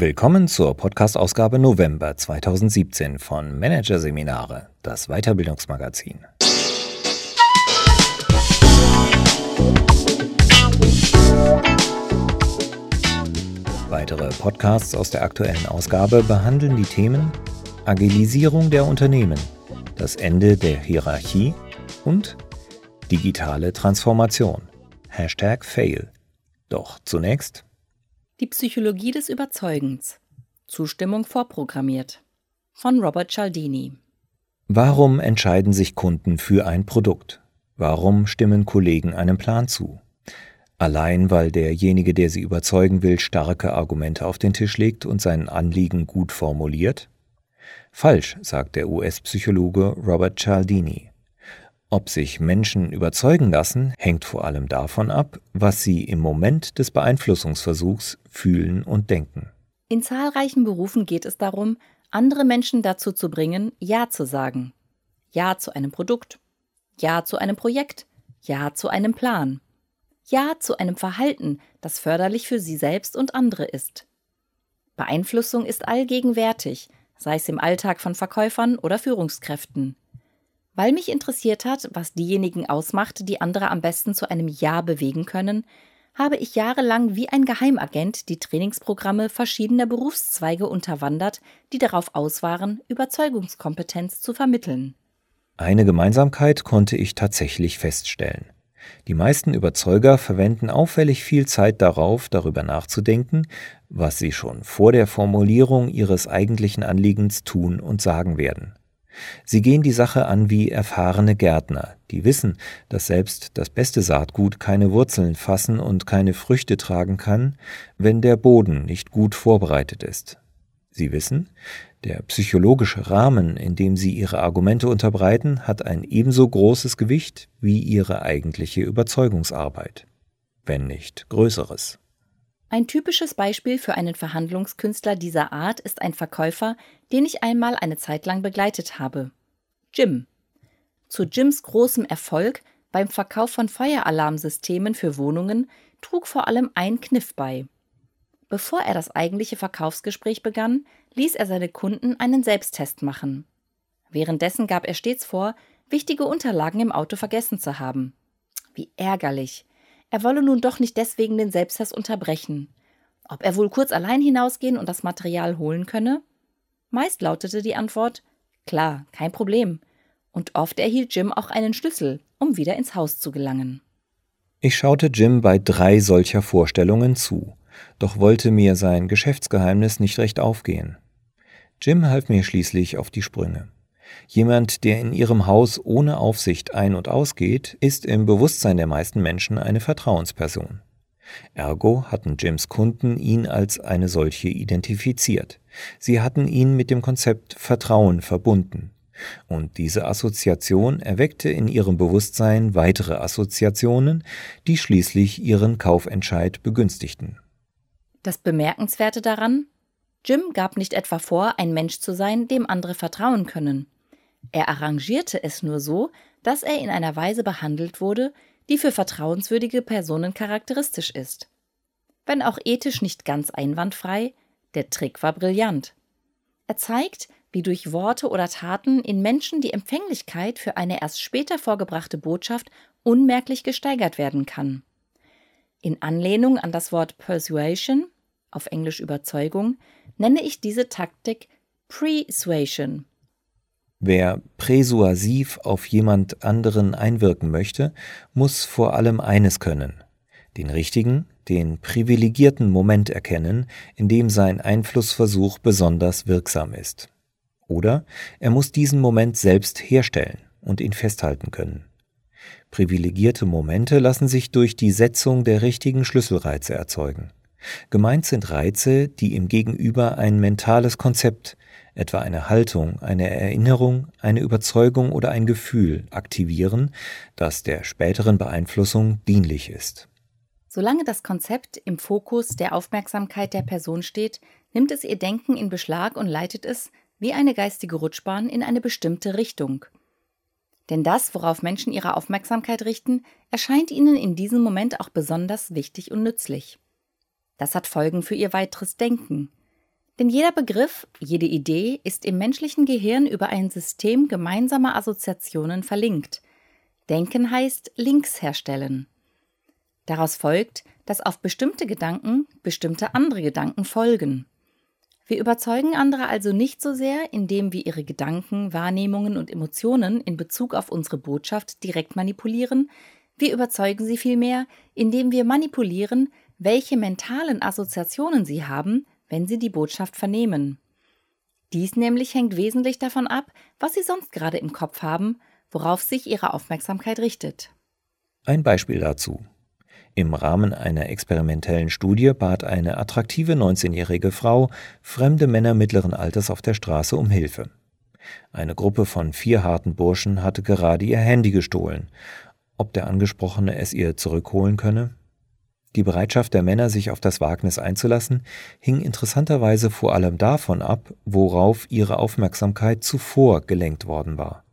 Willkommen zur Podcast-Ausgabe November 2017 von Managerseminare, das Weiterbildungsmagazin. Weitere Podcasts aus der aktuellen Ausgabe behandeln die Themen Agilisierung der Unternehmen, das Ende der Hierarchie und digitale Transformation. Hashtag Fail. Doch zunächst die Psychologie des Überzeugens. Zustimmung vorprogrammiert. Von Robert Cialdini. Warum entscheiden sich Kunden für ein Produkt? Warum stimmen Kollegen einem Plan zu? Allein weil derjenige, der sie überzeugen will, starke Argumente auf den Tisch legt und sein Anliegen gut formuliert? Falsch, sagt der US-Psychologe Robert Cialdini. Ob sich Menschen überzeugen lassen, hängt vor allem davon ab, was sie im Moment des Beeinflussungsversuchs fühlen und denken. In zahlreichen Berufen geht es darum, andere Menschen dazu zu bringen, Ja zu sagen. Ja zu einem Produkt. Ja zu einem Projekt. Ja zu einem Plan. Ja zu einem Verhalten, das förderlich für sie selbst und andere ist. Beeinflussung ist allgegenwärtig, sei es im Alltag von Verkäufern oder Führungskräften. Weil mich interessiert hat, was diejenigen ausmacht, die andere am besten zu einem Ja bewegen können, habe ich jahrelang wie ein Geheimagent die Trainingsprogramme verschiedener Berufszweige unterwandert, die darauf aus waren, Überzeugungskompetenz zu vermitteln. Eine Gemeinsamkeit konnte ich tatsächlich feststellen. Die meisten Überzeuger verwenden auffällig viel Zeit darauf, darüber nachzudenken, was sie schon vor der Formulierung ihres eigentlichen Anliegens tun und sagen werden. Sie gehen die Sache an wie erfahrene Gärtner, die wissen, dass selbst das beste Saatgut keine Wurzeln fassen und keine Früchte tragen kann, wenn der Boden nicht gut vorbereitet ist. Sie wissen, der psychologische Rahmen, in dem sie ihre Argumente unterbreiten, hat ein ebenso großes Gewicht wie ihre eigentliche Überzeugungsarbeit, wenn nicht größeres. Ein typisches Beispiel für einen Verhandlungskünstler dieser Art ist ein Verkäufer, den ich einmal eine Zeit lang begleitet habe. Jim. Zu Jims großem Erfolg beim Verkauf von Feueralarmsystemen für Wohnungen trug vor allem ein Kniff bei. Bevor er das eigentliche Verkaufsgespräch begann, ließ er seine Kunden einen Selbsttest machen. Währenddessen gab er stets vor, wichtige Unterlagen im Auto vergessen zu haben. Wie ärgerlich. Er wolle nun doch nicht deswegen den Selbsttest unterbrechen. Ob er wohl kurz allein hinausgehen und das Material holen könne? Meist lautete die Antwort Klar, kein Problem. Und oft erhielt Jim auch einen Schlüssel, um wieder ins Haus zu gelangen. Ich schaute Jim bei drei solcher Vorstellungen zu, doch wollte mir sein Geschäftsgeheimnis nicht recht aufgehen. Jim half mir schließlich auf die Sprünge. Jemand, der in ihrem Haus ohne Aufsicht ein- und ausgeht, ist im Bewusstsein der meisten Menschen eine Vertrauensperson. Ergo hatten Jims Kunden ihn als eine solche identifiziert. Sie hatten ihn mit dem Konzept Vertrauen verbunden. Und diese Assoziation erweckte in ihrem Bewusstsein weitere Assoziationen, die schließlich ihren Kaufentscheid begünstigten. Das Bemerkenswerte daran? Jim gab nicht etwa vor, ein Mensch zu sein, dem andere vertrauen können. Er arrangierte es nur so, dass er in einer Weise behandelt wurde, die für vertrauenswürdige Personen charakteristisch ist. Wenn auch ethisch nicht ganz einwandfrei, der Trick war brillant. Er zeigt, wie durch Worte oder Taten in Menschen die Empfänglichkeit für eine erst später vorgebrachte Botschaft unmerklich gesteigert werden kann. In Anlehnung an das Wort Persuasion, auf Englisch Überzeugung, nenne ich diese Taktik Persuasion. Wer präsuasiv auf jemand anderen einwirken möchte, muss vor allem eines können den richtigen, den privilegierten Moment erkennen, in dem sein Einflussversuch besonders wirksam ist. Oder er muss diesen Moment selbst herstellen und ihn festhalten können. Privilegierte Momente lassen sich durch die Setzung der richtigen Schlüsselreize erzeugen. Gemeint sind Reize, die im Gegenüber ein mentales Konzept, etwa eine Haltung, eine Erinnerung, eine Überzeugung oder ein Gefühl aktivieren, das der späteren Beeinflussung dienlich ist. Solange das Konzept im Fokus der Aufmerksamkeit der Person steht, nimmt es ihr Denken in Beschlag und leitet es, wie eine geistige Rutschbahn, in eine bestimmte Richtung. Denn das, worauf Menschen ihre Aufmerksamkeit richten, erscheint ihnen in diesem Moment auch besonders wichtig und nützlich. Das hat Folgen für ihr weiteres Denken. Denn jeder Begriff, jede Idee ist im menschlichen Gehirn über ein System gemeinsamer Assoziationen verlinkt. Denken heißt Links herstellen. Daraus folgt, dass auf bestimmte Gedanken bestimmte andere Gedanken folgen. Wir überzeugen andere also nicht so sehr, indem wir ihre Gedanken, Wahrnehmungen und Emotionen in Bezug auf unsere Botschaft direkt manipulieren, wir überzeugen sie vielmehr, indem wir manipulieren, welche mentalen Assoziationen sie haben, wenn sie die Botschaft vernehmen. Dies nämlich hängt wesentlich davon ab, was sie sonst gerade im Kopf haben, worauf sich ihre Aufmerksamkeit richtet. Ein Beispiel dazu. Im Rahmen einer experimentellen Studie bat eine attraktive 19-jährige Frau fremde Männer mittleren Alters auf der Straße um Hilfe. Eine Gruppe von vier harten Burschen hatte gerade ihr Handy gestohlen. Ob der Angesprochene es ihr zurückholen könne? Die Bereitschaft der Männer, sich auf das Wagnis einzulassen, hing interessanterweise vor allem davon ab, worauf ihre Aufmerksamkeit zuvor gelenkt worden war.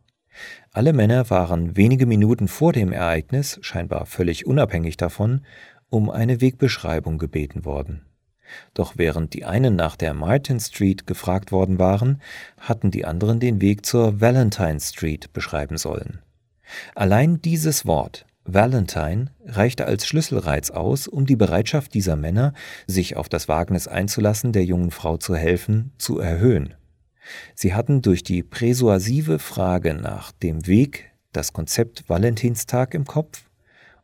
Alle Männer waren wenige Minuten vor dem Ereignis, scheinbar völlig unabhängig davon, um eine Wegbeschreibung gebeten worden. Doch während die einen nach der Martin Street gefragt worden waren, hatten die anderen den Weg zur Valentine Street beschreiben sollen. Allein dieses Wort Valentine reichte als Schlüsselreiz aus, um die Bereitschaft dieser Männer, sich auf das Wagnis einzulassen, der jungen Frau zu helfen, zu erhöhen. Sie hatten durch die präsuasive Frage nach dem Weg das Konzept Valentinstag im Kopf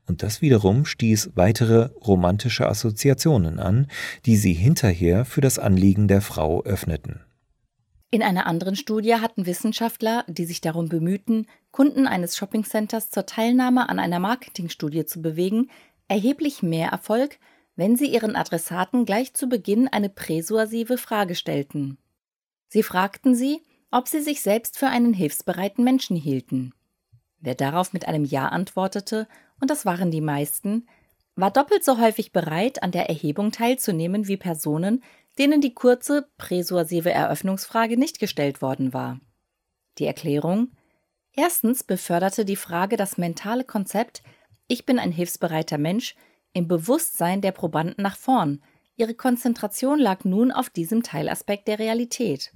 und das wiederum stieß weitere romantische Assoziationen an, die sie hinterher für das Anliegen der Frau öffneten. In einer anderen Studie hatten Wissenschaftler, die sich darum bemühten, Kunden eines Shoppingcenters zur Teilnahme an einer Marketingstudie zu bewegen, erheblich mehr Erfolg, wenn sie ihren Adressaten gleich zu Beginn eine präsuasive Frage stellten. Sie fragten sie, ob sie sich selbst für einen hilfsbereiten Menschen hielten. Wer darauf mit einem Ja antwortete, und das waren die meisten, war doppelt so häufig bereit, an der Erhebung teilzunehmen wie Personen, denen die kurze, präsuasive Eröffnungsfrage nicht gestellt worden war. Die Erklärung Erstens beförderte die Frage das mentale Konzept Ich bin ein hilfsbereiter Mensch im Bewusstsein der Probanden nach vorn, Ihre Konzentration lag nun auf diesem Teilaspekt der Realität.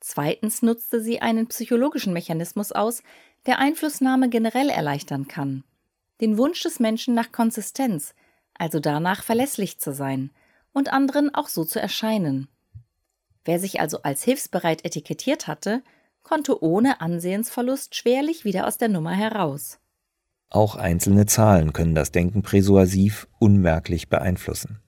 Zweitens nutzte sie einen psychologischen Mechanismus aus, der Einflussnahme generell erleichtern kann. Den Wunsch des Menschen nach Konsistenz, also danach verlässlich zu sein und anderen auch so zu erscheinen. Wer sich also als hilfsbereit etikettiert hatte, konnte ohne Ansehensverlust schwerlich wieder aus der Nummer heraus. Auch einzelne Zahlen können das Denken präsuasiv unmerklich beeinflussen.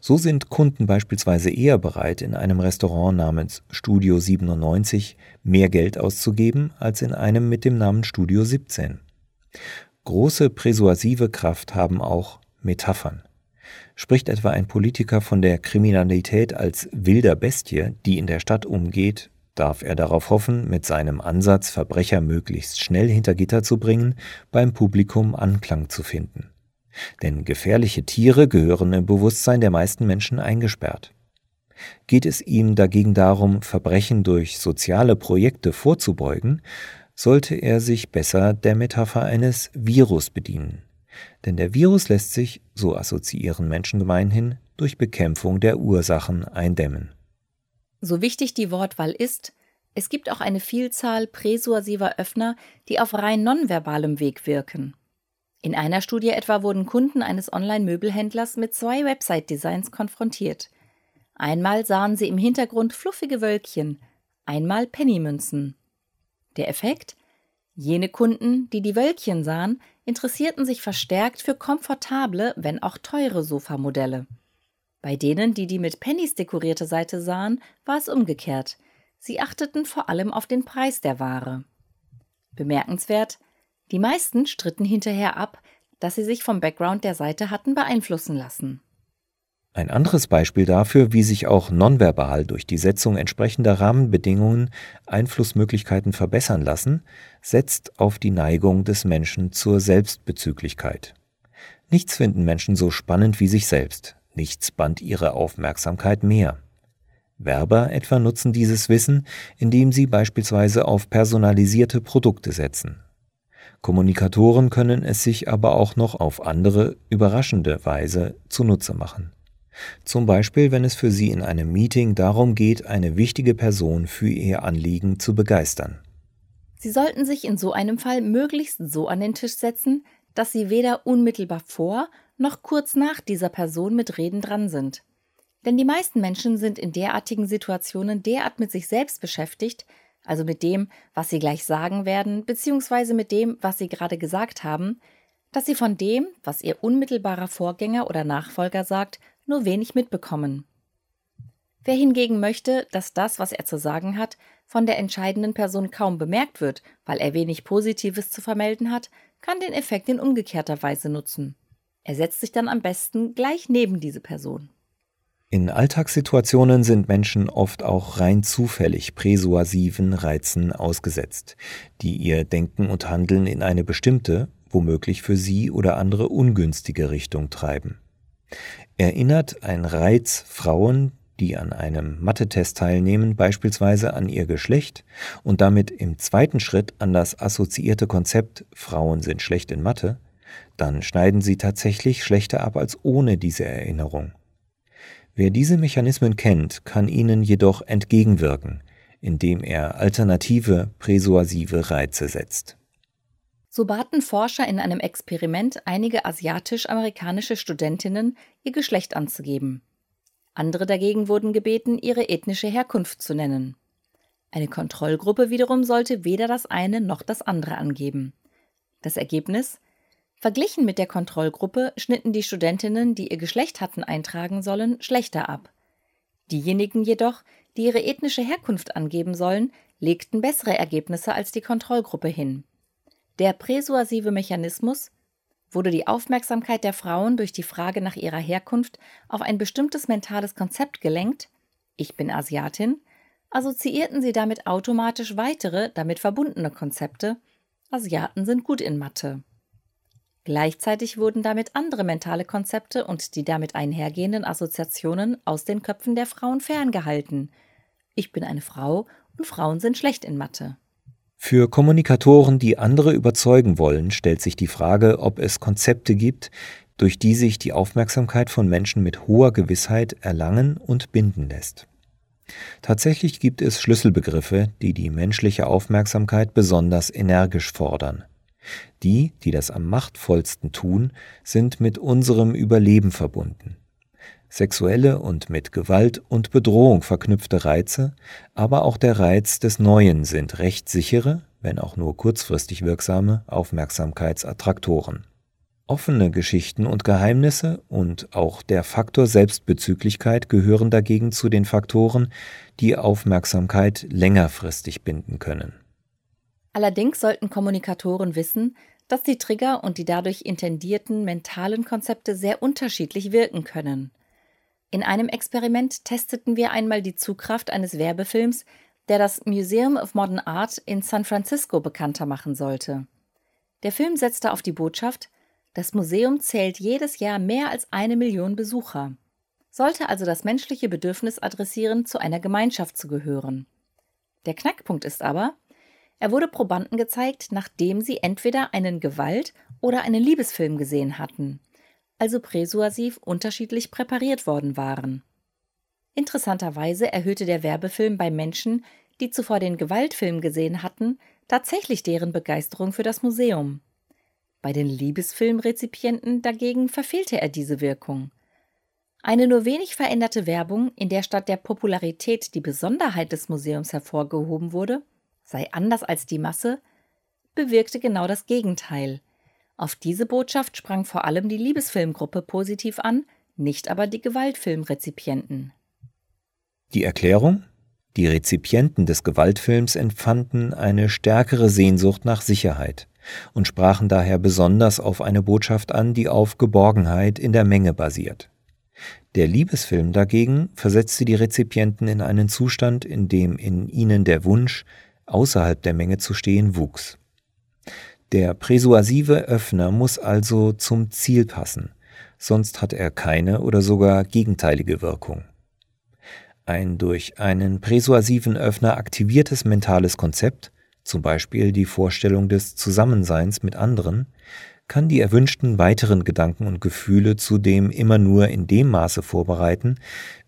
So sind Kunden beispielsweise eher bereit, in einem Restaurant namens Studio 97 mehr Geld auszugeben als in einem mit dem Namen Studio 17. Große präsuasive Kraft haben auch Metaphern. Spricht etwa ein Politiker von der Kriminalität als wilder Bestie, die in der Stadt umgeht, darf er darauf hoffen, mit seinem Ansatz, Verbrecher möglichst schnell hinter Gitter zu bringen, beim Publikum Anklang zu finden. Denn gefährliche Tiere gehören im Bewusstsein der meisten Menschen eingesperrt. Geht es ihm dagegen darum, Verbrechen durch soziale Projekte vorzubeugen, sollte er sich besser der Metapher eines Virus bedienen. Denn der Virus lässt sich, so assoziieren Menschen gemeinhin, durch Bekämpfung der Ursachen eindämmen. So wichtig die Wortwahl ist, es gibt auch eine Vielzahl präsuasiver Öffner, die auf rein nonverbalem Weg wirken. In einer Studie etwa wurden Kunden eines Online-Möbelhändlers mit zwei Website-Designs konfrontiert. Einmal sahen sie im Hintergrund fluffige Wölkchen, einmal Pennymünzen. Der Effekt? Jene Kunden, die die Wölkchen sahen, interessierten sich verstärkt für komfortable, wenn auch teure Sofamodelle. Bei denen, die die mit Pennies dekorierte Seite sahen, war es umgekehrt. Sie achteten vor allem auf den Preis der Ware. Bemerkenswert, die meisten stritten hinterher ab, dass sie sich vom Background der Seite hatten beeinflussen lassen. Ein anderes Beispiel dafür, wie sich auch nonverbal durch die Setzung entsprechender Rahmenbedingungen Einflussmöglichkeiten verbessern lassen, setzt auf die Neigung des Menschen zur Selbstbezüglichkeit. Nichts finden Menschen so spannend wie sich selbst, nichts band ihre Aufmerksamkeit mehr. Werber etwa nutzen dieses Wissen, indem sie beispielsweise auf personalisierte Produkte setzen. Kommunikatoren können es sich aber auch noch auf andere, überraschende Weise zunutze machen. Zum Beispiel, wenn es für Sie in einem Meeting darum geht, eine wichtige Person für Ihr Anliegen zu begeistern. Sie sollten sich in so einem Fall möglichst so an den Tisch setzen, dass Sie weder unmittelbar vor noch kurz nach dieser Person mit Reden dran sind. Denn die meisten Menschen sind in derartigen Situationen derart mit sich selbst beschäftigt, also mit dem, was sie gleich sagen werden, beziehungsweise mit dem, was sie gerade gesagt haben, dass sie von dem, was ihr unmittelbarer Vorgänger oder Nachfolger sagt, nur wenig mitbekommen. Wer hingegen möchte, dass das, was er zu sagen hat, von der entscheidenden Person kaum bemerkt wird, weil er wenig Positives zu vermelden hat, kann den Effekt in umgekehrter Weise nutzen. Er setzt sich dann am besten gleich neben diese Person. In Alltagssituationen sind Menschen oft auch rein zufällig präsuasiven Reizen ausgesetzt, die ihr Denken und Handeln in eine bestimmte, womöglich für sie oder andere ungünstige Richtung treiben. Erinnert ein Reiz Frauen, die an einem Mathe-Test teilnehmen, beispielsweise an ihr Geschlecht und damit im zweiten Schritt an das assoziierte Konzept Frauen sind schlecht in Mathe, dann schneiden sie tatsächlich schlechter ab als ohne diese Erinnerung. Wer diese Mechanismen kennt, kann ihnen jedoch entgegenwirken, indem er alternative präsuasive Reize setzt. So baten Forscher in einem Experiment einige asiatisch-amerikanische Studentinnen, ihr Geschlecht anzugeben. Andere dagegen wurden gebeten, ihre ethnische Herkunft zu nennen. Eine Kontrollgruppe wiederum sollte weder das eine noch das andere angeben. Das Ergebnis? Verglichen mit der Kontrollgruppe schnitten die Studentinnen, die ihr Geschlecht hatten eintragen sollen, schlechter ab. Diejenigen jedoch, die ihre ethnische Herkunft angeben sollen, legten bessere Ergebnisse als die Kontrollgruppe hin. Der präsuasive Mechanismus wurde die Aufmerksamkeit der Frauen durch die Frage nach ihrer Herkunft auf ein bestimmtes mentales Konzept gelenkt, ich bin Asiatin, assoziierten sie damit automatisch weitere, damit verbundene Konzepte, Asiaten sind gut in Mathe. Gleichzeitig wurden damit andere mentale Konzepte und die damit einhergehenden Assoziationen aus den Köpfen der Frauen ferngehalten. Ich bin eine Frau und Frauen sind schlecht in Mathe. Für Kommunikatoren, die andere überzeugen wollen, stellt sich die Frage, ob es Konzepte gibt, durch die sich die Aufmerksamkeit von Menschen mit hoher Gewissheit erlangen und binden lässt. Tatsächlich gibt es Schlüsselbegriffe, die die menschliche Aufmerksamkeit besonders energisch fordern. Die, die das am machtvollsten tun, sind mit unserem Überleben verbunden. Sexuelle und mit Gewalt und Bedrohung verknüpfte Reize, aber auch der Reiz des Neuen sind recht sichere, wenn auch nur kurzfristig wirksame, Aufmerksamkeitsattraktoren. Offene Geschichten und Geheimnisse und auch der Faktor Selbstbezüglichkeit gehören dagegen zu den Faktoren, die Aufmerksamkeit längerfristig binden können. Allerdings sollten Kommunikatoren wissen, dass die Trigger und die dadurch intendierten mentalen Konzepte sehr unterschiedlich wirken können. In einem Experiment testeten wir einmal die Zugkraft eines Werbefilms, der das Museum of Modern Art in San Francisco bekannter machen sollte. Der Film setzte auf die Botschaft, das Museum zählt jedes Jahr mehr als eine Million Besucher, sollte also das menschliche Bedürfnis adressieren, zu einer Gemeinschaft zu gehören. Der Knackpunkt ist aber, er wurde Probanden gezeigt, nachdem sie entweder einen Gewalt- oder einen Liebesfilm gesehen hatten, also präsuasiv unterschiedlich präpariert worden waren. Interessanterweise erhöhte der Werbefilm bei Menschen, die zuvor den Gewaltfilm gesehen hatten, tatsächlich deren Begeisterung für das Museum. Bei den Liebesfilmrezipienten dagegen verfehlte er diese Wirkung. Eine nur wenig veränderte Werbung, in der statt der Popularität die Besonderheit des Museums hervorgehoben wurde, sei anders als die Masse, bewirkte genau das Gegenteil. Auf diese Botschaft sprang vor allem die Liebesfilmgruppe positiv an, nicht aber die Gewaltfilmrezipienten. Die Erklärung? Die Rezipienten des Gewaltfilms empfanden eine stärkere Sehnsucht nach Sicherheit und sprachen daher besonders auf eine Botschaft an, die auf Geborgenheit in der Menge basiert. Der Liebesfilm dagegen versetzte die Rezipienten in einen Zustand, in dem in ihnen der Wunsch, außerhalb der Menge zu stehen, wuchs. Der präsuasive Öffner muss also zum Ziel passen, sonst hat er keine oder sogar gegenteilige Wirkung. Ein durch einen präsuasiven Öffner aktiviertes mentales Konzept, zum Beispiel die Vorstellung des Zusammenseins mit anderen, kann die erwünschten weiteren Gedanken und Gefühle zudem immer nur in dem Maße vorbereiten,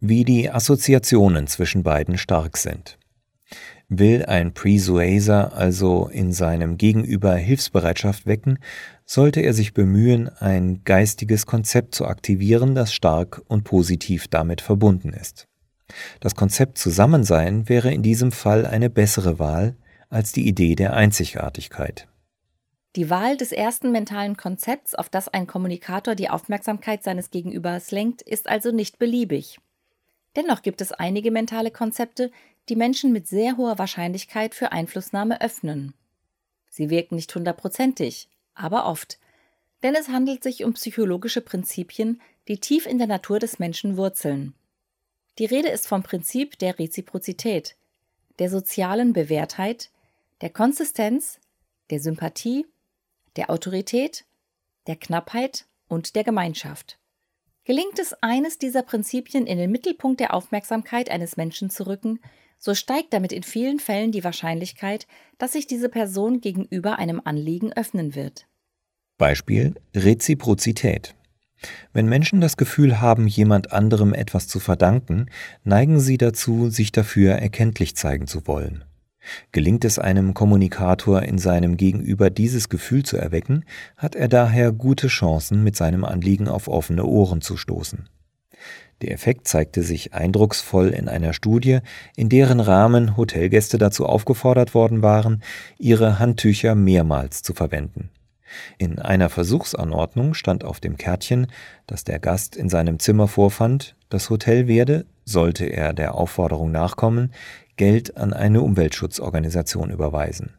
wie die Assoziationen zwischen beiden stark sind. Will ein Presuaser also in seinem Gegenüber Hilfsbereitschaft wecken, sollte er sich bemühen, ein geistiges Konzept zu aktivieren, das stark und positiv damit verbunden ist. Das Konzept Zusammensein wäre in diesem Fall eine bessere Wahl als die Idee der Einzigartigkeit. Die Wahl des ersten mentalen Konzepts, auf das ein Kommunikator die Aufmerksamkeit seines Gegenübers lenkt, ist also nicht beliebig. Dennoch gibt es einige mentale Konzepte, die Menschen mit sehr hoher Wahrscheinlichkeit für Einflussnahme öffnen. Sie wirken nicht hundertprozentig, aber oft. Denn es handelt sich um psychologische Prinzipien, die tief in der Natur des Menschen wurzeln. Die Rede ist vom Prinzip der Reziprozität, der sozialen Bewährtheit, der Konsistenz, der Sympathie, der Autorität, der Knappheit und der Gemeinschaft. Gelingt es, eines dieser Prinzipien in den Mittelpunkt der Aufmerksamkeit eines Menschen zu rücken, so steigt damit in vielen Fällen die Wahrscheinlichkeit, dass sich diese Person gegenüber einem Anliegen öffnen wird. Beispiel Reziprozität. Wenn Menschen das Gefühl haben, jemand anderem etwas zu verdanken, neigen sie dazu, sich dafür erkenntlich zeigen zu wollen. Gelingt es einem Kommunikator in seinem Gegenüber dieses Gefühl zu erwecken, hat er daher gute Chancen, mit seinem Anliegen auf offene Ohren zu stoßen. Der Effekt zeigte sich eindrucksvoll in einer Studie, in deren Rahmen Hotelgäste dazu aufgefordert worden waren, ihre Handtücher mehrmals zu verwenden. In einer Versuchsanordnung stand auf dem Kärtchen, das der Gast in seinem Zimmer vorfand, das Hotel werde, sollte er der Aufforderung nachkommen, Geld an eine Umweltschutzorganisation überweisen.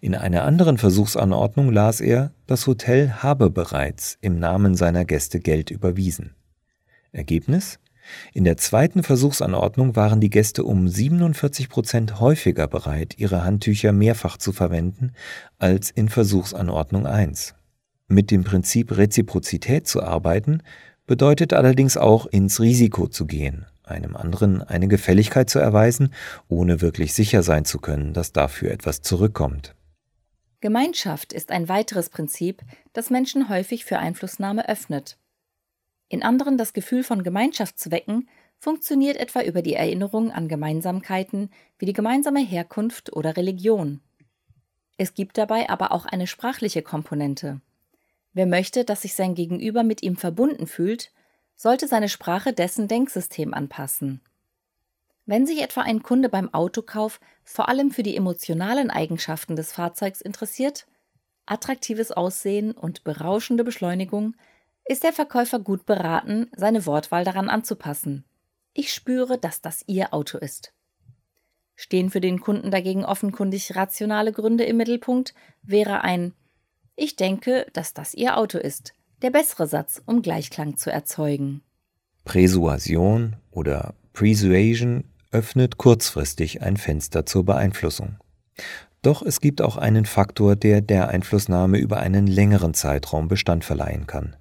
In einer anderen Versuchsanordnung las er, das Hotel habe bereits im Namen seiner Gäste Geld überwiesen. Ergebnis? In der zweiten Versuchsanordnung waren die Gäste um 47 Prozent häufiger bereit, ihre Handtücher mehrfach zu verwenden, als in Versuchsanordnung 1. Mit dem Prinzip Reziprozität zu arbeiten, bedeutet allerdings auch ins Risiko zu gehen, einem anderen eine Gefälligkeit zu erweisen, ohne wirklich sicher sein zu können, dass dafür etwas zurückkommt. Gemeinschaft ist ein weiteres Prinzip, das Menschen häufig für Einflussnahme öffnet. In anderen das Gefühl von Gemeinschaft zu wecken, funktioniert etwa über die Erinnerung an Gemeinsamkeiten wie die gemeinsame Herkunft oder Religion. Es gibt dabei aber auch eine sprachliche Komponente. Wer möchte, dass sich sein Gegenüber mit ihm verbunden fühlt, sollte seine Sprache dessen Denksystem anpassen. Wenn sich etwa ein Kunde beim Autokauf vor allem für die emotionalen Eigenschaften des Fahrzeugs interessiert, attraktives Aussehen und berauschende Beschleunigung, ist der Verkäufer gut beraten, seine Wortwahl daran anzupassen. Ich spüre, dass das Ihr Auto ist. Stehen für den Kunden dagegen offenkundig rationale Gründe im Mittelpunkt, wäre ein Ich denke, dass das Ihr Auto ist der bessere Satz, um Gleichklang zu erzeugen. Präsuasion oder Persuasion öffnet kurzfristig ein Fenster zur Beeinflussung. Doch es gibt auch einen Faktor, der der Einflussnahme über einen längeren Zeitraum Bestand verleihen kann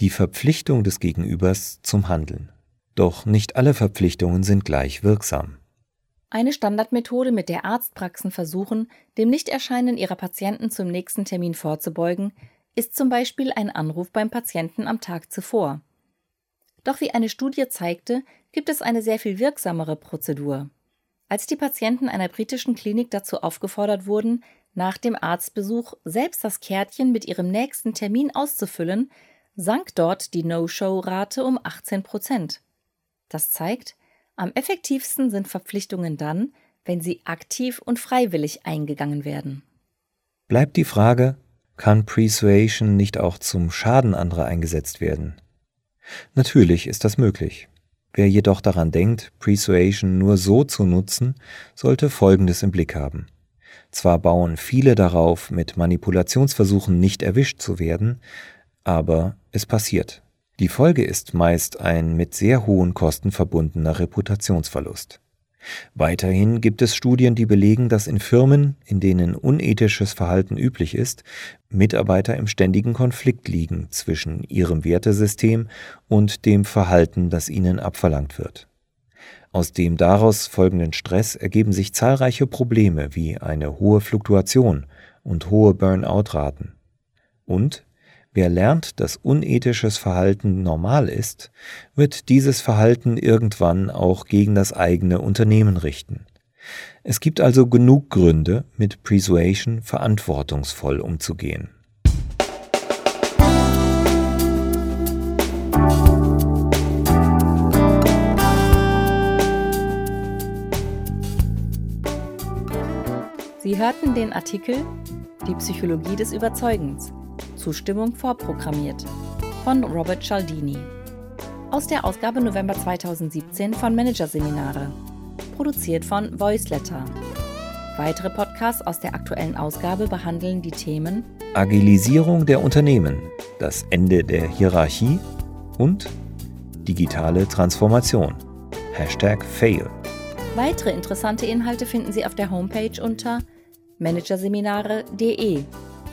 die Verpflichtung des Gegenübers zum Handeln. Doch nicht alle Verpflichtungen sind gleich wirksam. Eine Standardmethode, mit der Arztpraxen versuchen, dem Nichterscheinen ihrer Patienten zum nächsten Termin vorzubeugen, ist zum Beispiel ein Anruf beim Patienten am Tag zuvor. Doch wie eine Studie zeigte, gibt es eine sehr viel wirksamere Prozedur. Als die Patienten einer britischen Klinik dazu aufgefordert wurden, nach dem Arztbesuch selbst das Kärtchen mit ihrem nächsten Termin auszufüllen, sank dort die No-Show-Rate um 18 Prozent. Das zeigt, am effektivsten sind Verpflichtungen dann, wenn sie aktiv und freiwillig eingegangen werden. Bleibt die Frage, kann Persuasion nicht auch zum Schaden anderer eingesetzt werden? Natürlich ist das möglich. Wer jedoch daran denkt, Persuasion nur so zu nutzen, sollte Folgendes im Blick haben. Zwar bauen viele darauf, mit Manipulationsversuchen nicht erwischt zu werden, aber es passiert. Die Folge ist meist ein mit sehr hohen Kosten verbundener Reputationsverlust. Weiterhin gibt es Studien, die belegen, dass in Firmen, in denen unethisches Verhalten üblich ist, Mitarbeiter im ständigen Konflikt liegen zwischen ihrem Wertesystem und dem Verhalten, das ihnen abverlangt wird. Aus dem daraus folgenden Stress ergeben sich zahlreiche Probleme wie eine hohe Fluktuation und hohe Burnout-Raten. Und wer lernt, dass unethisches Verhalten normal ist, wird dieses Verhalten irgendwann auch gegen das eigene Unternehmen richten. Es gibt also genug Gründe, mit Persuasion verantwortungsvoll umzugehen. Sie hörten den Artikel Die Psychologie des Überzeugens. Zustimmung vorprogrammiert von Robert Cialdini. Aus der Ausgabe November 2017 von Managerseminare. Produziert von Voiceletter. Weitere Podcasts aus der aktuellen Ausgabe behandeln die Themen Agilisierung der Unternehmen, das Ende der Hierarchie und digitale Transformation. Hashtag Fail. Weitere interessante Inhalte finden Sie auf der Homepage unter managerseminare.de